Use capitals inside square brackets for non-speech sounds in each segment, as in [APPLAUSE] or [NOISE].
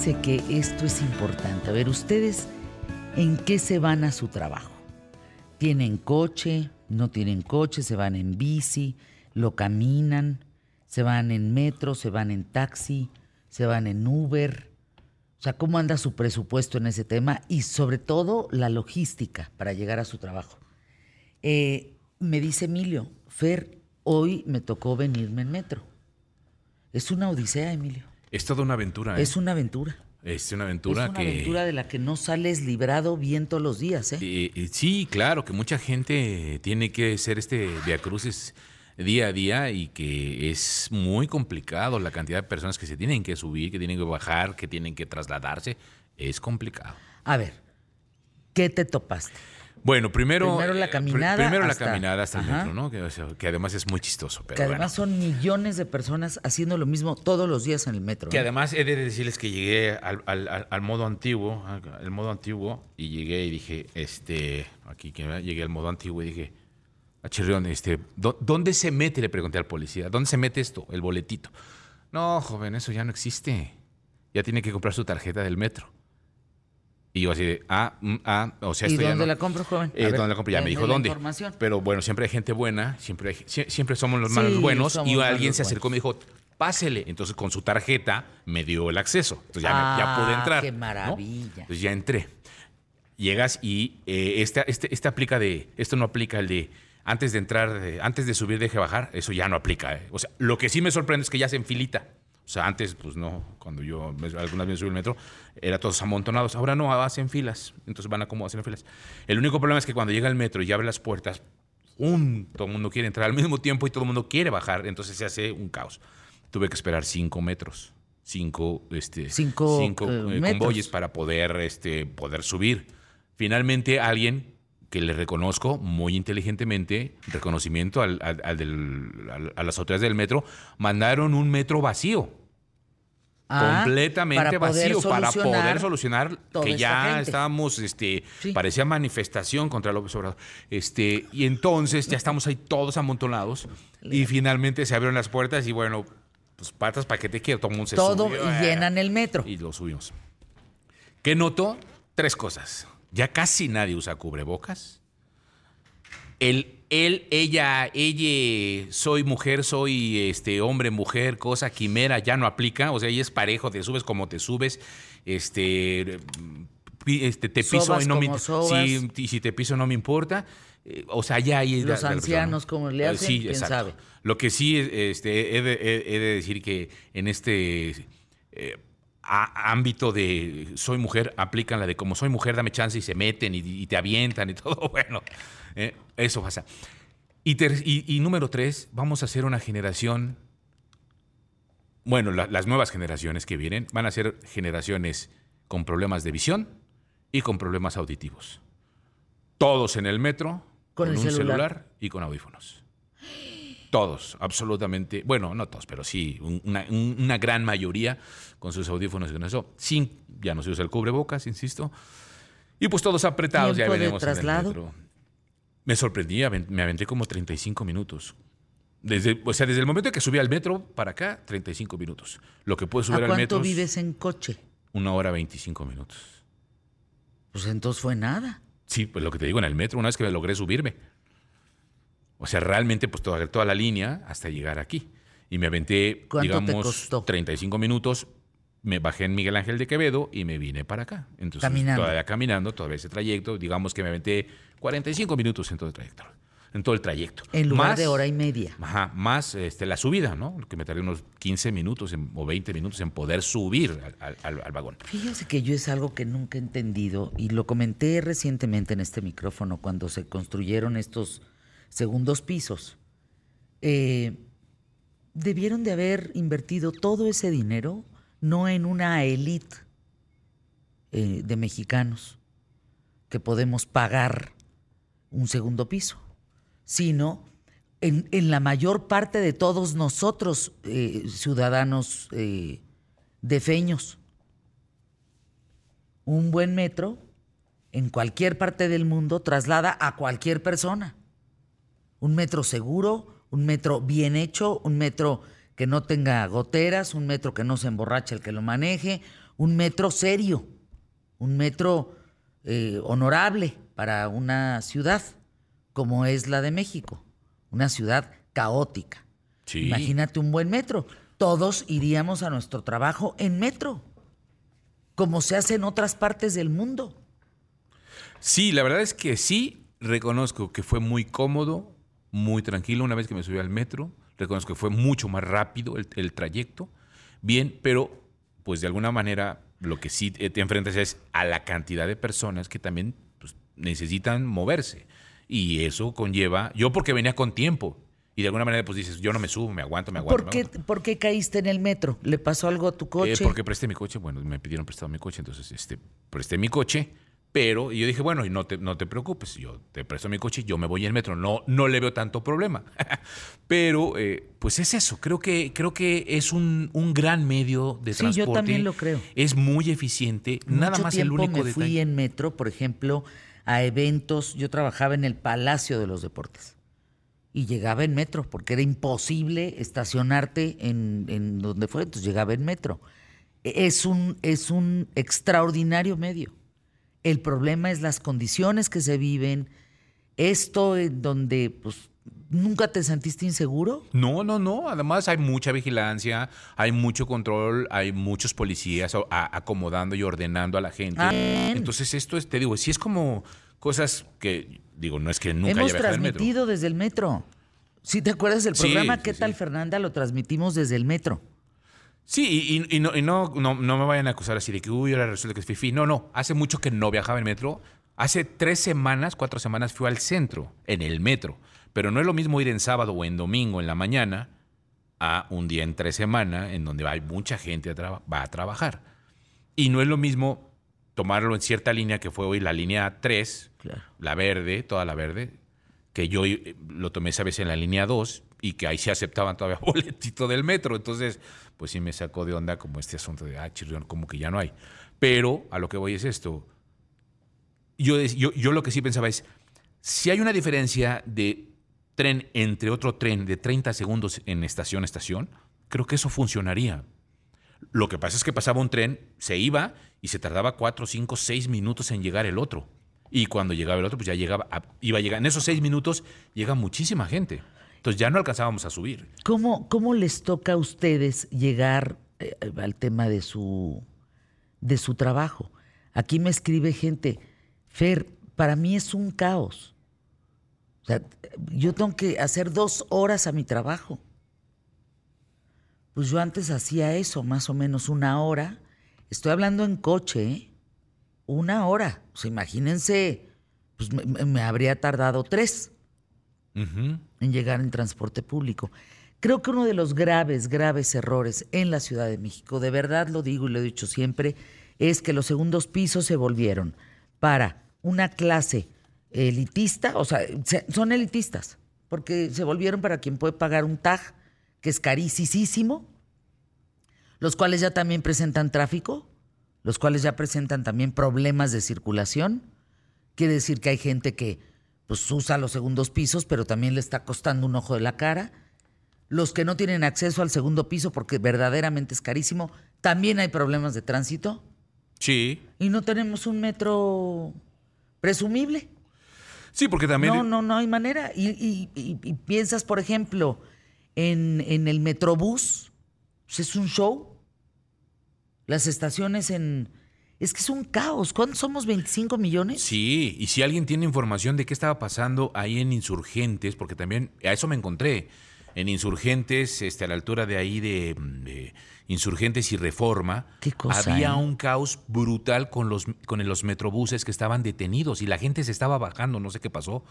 que esto es importante. A ver, ustedes, ¿en qué se van a su trabajo? ¿Tienen coche? ¿No tienen coche? ¿Se van en bici? ¿Lo caminan? ¿Se van en metro? ¿Se van en taxi? ¿Se van en Uber? O sea, ¿cómo anda su presupuesto en ese tema? Y sobre todo la logística para llegar a su trabajo. Eh, me dice Emilio, Fer, hoy me tocó venirme en metro. Es una odisea, Emilio. Es toda una aventura. ¿eh? Es una aventura. Es una aventura es una que. aventura de la que no sales librado bien todos los días, ¿eh? Eh, eh, sí, claro, que mucha gente tiene que hacer este viacrucis día a día y que es muy complicado la cantidad de personas que se tienen que subir, que tienen que bajar, que tienen que trasladarse. Es complicado. A ver, ¿qué te topaste? Bueno, primero. Primero la eh, pr- caminada primero la hasta- caminada hasta el metro, ¿no? Que, además es muy chistoso. Pero que además bueno. son millones de personas haciendo lo mismo todos los días en el metro. Que ¿eh? además he de decirles que llegué al, al- al- al modo antiguo, al al modo antiguo, y llegué y dije, este, aquí que llegué al modo antiguo y dije, a Chirrión, este, ¿dó- ¿dónde se mete? Le pregunté al policía, ¿dónde se mete esto? El boletito. No, joven, eso ya no existe. Ya tiene que comprar su tarjeta del metro. Y yo así de, ah, mm, ah, o sea, ¿Y esto ya dónde no- la compro, joven? A eh, ver, ¿Dónde la compro? Ya me denme dijo la dónde. información. Pero bueno, siempre hay gente buena, siempre, hay- sie- siempre somos los Sí, malos buenos. somos Y malos alguien se acercó y me dijo, pásele. Entonces con su tarjeta me dio el acceso. Entonces ya, me- ya pude Ah, entrar. qué ¿no? maravilla. Entonces ya entré. Llegas y eh, esta, este, este aplica de, esto no aplica el de antes de entrar, de- antes de subir, deje bajar. Eso ya no aplica. eh. O sea, lo que sí me sorprende es que ya se enfilita. O sea, antes, pues no, cuando yo algunas veces subí el metro, era todos amontonados. Ahora no, hacen filas. Entonces van a como hacen filas. El único problema es que cuando llega el metro y abre las puertas, ¡pum! todo el mundo quiere entrar al mismo tiempo y todo el mundo quiere bajar. Entonces se hace un caos. Tuve que esperar cinco metros. Cinco, este, Cinco, cinco, eh, eh, convoyes para poder, este, poder subir. Finalmente, alguien que le reconozco muy inteligentemente, reconocimiento al- al- al del- al- a las autoridades del metro, mandaron un metro vacío Ah, completamente para vacío para poder solucionar que ya estábamos este Sí. parecía manifestación contra López Obrador este y entonces ya estamos ahí todos amontonados y finalmente se abrieron las puertas y bueno pues patas para que te quiero todo el mundo se Todo subió, y eh, llenan el metro. y lo subimos ¿qué noto? tres cosas ya casi nadie usa cubrebocas el él, ella, ella, soy mujer, soy este hombre, mujer, cosa, quimera, ya no aplica. O sea, ella es parejo, te subes como te subes. Este, este te piso Sobas y no me como si, y si te piso no me importa. Eh, o sea, ya hay Los ancianos, ¿cómo le hacen? ¿Quién sabe? Lo que sí este, he, de, he- he de decir que en este eh, á- ámbito de soy mujer, aplican la de como soy mujer, dame chance y se meten y, y te avientan y [LAUGHS] todo. Bueno, eh, eso pasa. Y, ter- y- y número tres, vamos a hacer una generación. Bueno, la- las nuevas generaciones que vienen van a ser generaciones con problemas de visión y con problemas auditivos. Todos en el metro, Con con, el un celular. celular y con audífonos. Todos, absolutamente. Bueno, no todos, pero sí, un- una, un- una gran mayoría con sus audífonos y con eso. Sin, ya no se usa el cubrebocas, insisto. Y pues todos apretados, ya ¿Tiempo de veremos en el traslado? metro. Me sorprendí, me aventé como 35 minutos. Desde, o sea, desde el momento que subí al metro para acá, 35 minutos. Lo que puedo subir ¿A al metro cuánto es vives en coche? una hora 25 minutos. Pues entonces fue nada. Sí, pues lo que te digo en el metro, una vez que logré subirme. O sea, realmente, pues toda, toda la línea hasta llegar aquí. Y me aventé, ¿Cuánto te digamos, costó? 35 minutos. Me bajé en Miguel Ángel de Quevedo y me vine para acá. Entonces, Caminando. todavía caminando, todavía ese trayecto. Digamos que me aventé 45 minutos en todo el trayecto. En todo el trayecto. En lugar Más- de hora y media. Ajá, más este, la subida, ¿no? Que me tardé unos 15 minutos en- o 20 minutos en poder subir al, al- vagón. Fíjense que yo es algo que nunca he entendido y lo comenté recientemente en este micrófono cuando se construyeron estos segundos pisos. Eh, debieron de haber invertido todo ese dinero no en una élite eh, de mexicanos que podemos pagar un segundo piso, sino en, en la mayor parte de todos nosotros, eh, ciudadanos eh, defeños. Un buen metro en cualquier parte del mundo traslada a cualquier persona. Un metro seguro, un metro bien hecho, un metro que no tenga goteras, un metro que no se emborrache el que lo maneje, un metro serio, un metro eh, honorable para una ciudad como es la de México, una ciudad caótica. Sí. Imagínate un buen metro. Todos iríamos a nuestro trabajo en metro, como se hace en otras partes del mundo. Sí, la verdad es que sí, reconozco que fue muy cómodo, muy tranquilo una vez que me subí al metro. Reconozco que fue mucho más rápido el, el trayecto. Bien, pero pues de alguna manera lo que sí te enfrentas es a la cantidad de personas que también pues, necesitan moverse. Y eso conlleva, yo porque venía con tiempo, y de alguna manera pues dices, yo no me subo, me aguanto, me aguanto. ¿Por qué, por qué caíste en el metro? ¿Le pasó algo a tu Eh, coche? porque presté mi coche, bueno, me pidieron prestado mi coche, entonces este, presté mi coche, pero yo dije, bueno, y no te, no te preocupes, yo te presto mi coche, yo me voy en metro, no, no le veo tanto problema. [LAUGHS] pero eh, pues es eso, creo que, creo que es un, un gran medio de Sí, yo transporte. también lo creo. Es muy eficiente, nada más el único me fui detalle. en metro, por ejemplo, a eventos. Yo trabajaba en el Palacio de los Deportes y llegaba en metro porque era imposible estacionarte en, en donde fue, entonces llegaba en metro. E, Es un, es un extraordinario medio. El problema es las condiciones que se viven, esto en donde pues nunca te sentiste inseguro. No, no, no. Además hay mucha vigilancia, hay mucho control, hay muchos policías acomodando y ordenando a la gente. Entonces esto es, te digo, sí es como cosas que, digo, no es que nunca Hemos haya viajado en metro. transmitido desde el metro. Si te acuerdas del programa sí, ¿Qué tal. Fernanda? Lo transmitimos desde el metro. Sí, y, no, y no, no, no me vayan a acusar así de que, uy, ahora resulta que es fifi. No, no, hace mucho que no viajaba en metro. Hace tres semanas, cuatro semanas fui al centro, en el metro. Pero no es lo mismo ir en sábado o en domingo en la mañana a un día en tres semanas en donde hay mucha gente a va a trabajar. Y no es lo mismo tomarlo en cierta línea que fue hoy la línea 3, Claro. la verde, toda la verde, que yo eh, lo tomé esa vez en la línea 2 y que ahí se aceptaban todavía [LAUGHS] boletito del metro. Entonces, pues sí me sacó de onda como este asunto de, ah, chirrión, como que ya no hay. Pero a lo que voy es esto. Yo, yo, yo lo que sí pensaba es, si hay una diferencia de tren entre otro tren de 30 segundos en estación a estación, creo que eso funcionaría. Lo que pasa es que pasaba un tren, se iba y se tardaba 4, 5, 6 minutos en llegar el otro. Y cuando llegaba el otro, pues ya llegaba, iba a llegar. En esos 6 minutos llega muchísima gente. Entonces ya no alcanzábamos a subir. ¿Cómo, cómo les toca a ustedes llegar eh, al tema de su, de su trabajo? Aquí me escribe gente, Fer, para mí es un caos. O sea, yo tengo que hacer dos horas a mi trabajo. Pues yo antes hacía eso, más o menos una hora. Estoy hablando en coche, ¿eh? Una hora. Imagínense, pues me habría tardado tres En llegar en transporte público. Creo que uno de los graves, graves errores en la Ciudad de México, de verdad lo digo y lo he dicho siempre, es que los segundos pisos se volvieron para una clase elitista, o sea, se- son elitistas, porque se volvieron para quien puede pagar un TAG, que es carísimo, los cuales ya también presentan tráfico, los cuales ya presentan también problemas de circulación. Quiere decir que hay gente que pues usa los segundos pisos, pero también le está costando un ojo de la cara. Los que no tienen acceso al segundo piso porque verdaderamente es carísimo, también hay problemas de tránsito Sí. y no tenemos un metro presumible. Sí, porque también... No, no, no hay manera. Y, y- y- y piensas, por ejemplo, en, en el Metrobús, pues es un show. Las estaciones en... Es que es un caos. ¿Cuántos somos? ¿25 millones? Sí, y si alguien tiene información de qué estaba pasando ahí en Insurgentes, porque también a eso me encontré, en Insurgentes, este, a la altura de ahí de, de Insurgentes y Reforma, Qué cosa, había ¿eh? un caos brutal con los, con los metrobuses que estaban detenidos y la gente se estaba bajando, no sé qué pasó.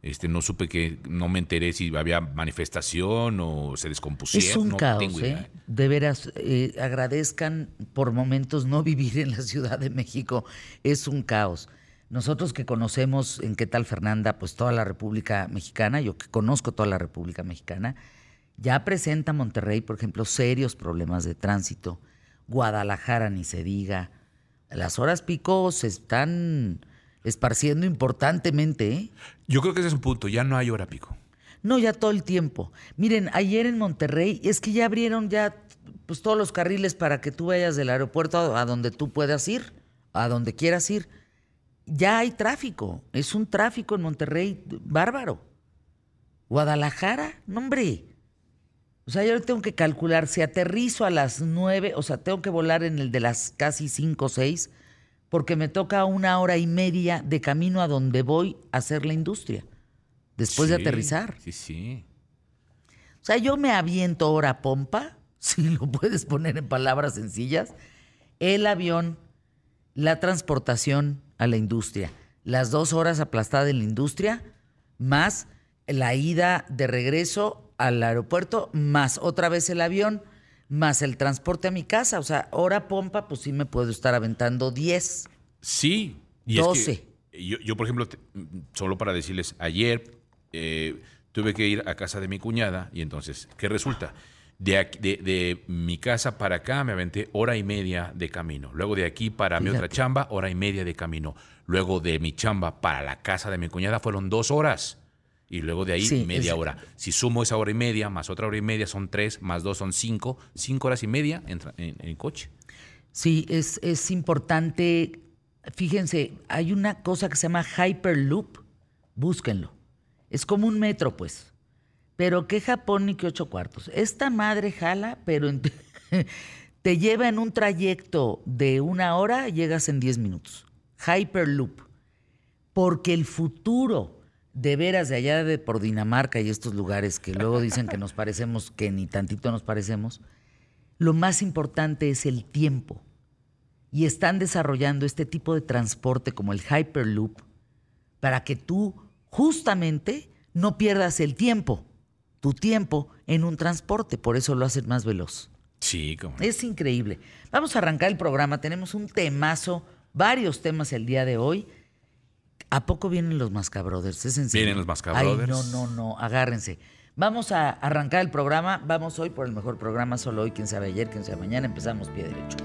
Este, no supe que, no me enteré si había manifestación o se descompusieron. Es un no caos, tengo idea. ¿eh? De veras, eh, agradezcan por momentos no [LAUGHS] vivir en la Ciudad de México. Es un caos. Nosotros que conocemos en qué tal Fernanda, pues toda la República Mexicana, yo que conozco toda la República Mexicana, ya presenta Monterrey, por ejemplo, serios problemas de tránsito. Guadalajara, ni se diga. Las horas pico se están esparciendo importantemente, ¿eh? Yo creo que ese es un punto, ya no hay hora pico. No, ya todo el tiempo. Miren, ayer en Monterrey, es que ya abrieron ya pues todos los carriles para que tú vayas del aeropuerto a, a donde tú puedas ir, a donde quieras ir. Ya hay tráfico, es un tráfico en Monterrey bárbaro. Guadalajara, no hombre. O sea, yo tengo que calcular, si aterrizo a las nueve, o sea, tengo que volar en el de las casi cinco o seis, porque me toca una hora y media de camino a donde voy a hacer la industria, después de aterrizar. Sí, sí. O sea, yo me aviento hora pompa, [LAUGHS] si lo puedes poner en palabras sencillas, el avión, la transportación a la industria, las dos horas aplastada en la industria, más la ida de regreso al aeropuerto, más otra vez el avión, más el transporte a mi casa. O sea, hora pompa, pues sí me puedo estar aventando 10. Sí. Y es 12. que yo, yo, por ejemplo, te- solo para decirles, ayer eh, tuve que ir a casa de mi cuñada y entonces, ¿qué resulta? De, aquí- de, de mi casa para acá me aventé hora y media de camino. Luego de aquí para mi otra chamba, hora y media de camino. Luego de mi chamba para la casa de mi cuñada fueron dos horas. Y luego de ahí Sí, media es- hora. Si sumo esa hora y media, más otra hora y media, son tres, más dos son cinco. Cinco horas y media en, en- en coche. Sí, es, es importante. Fíjense, hay una cosa que se llama Hyperloop. Búsquenlo. Es como un metro, pues. Pero qué Japón ni qué ocho cuartos. Esta madre jala, pero en- [LAUGHS] te lleva en un trayecto de una hora, llegas en 10 minutos. Hyperloop. Porque el futuro, de veras, de allá de por Dinamarca y estos lugares que luego dicen que nos parecemos, que ni tantito nos parecemos, lo más importante es el tiempo. Y están desarrollando este tipo de transporte como el Hyperloop para que tú justamente no pierdas el tiempo, tu tiempo en un transporte. Por eso lo hacen más veloz. Sí, como. Es increíble. Vamos a arrancar el programa. Tenemos un temazo, varios temas el día de hoy. ¿A poco vienen los Mascabrothers? Es en serio. Vienen los Mascabrothers. No, no, no. Agárrense. Vamos a arrancar el programa. Vamos hoy por el mejor programa. Solo hoy, quién sabe ayer, quién sabe mañana. Empezamos pie derecho.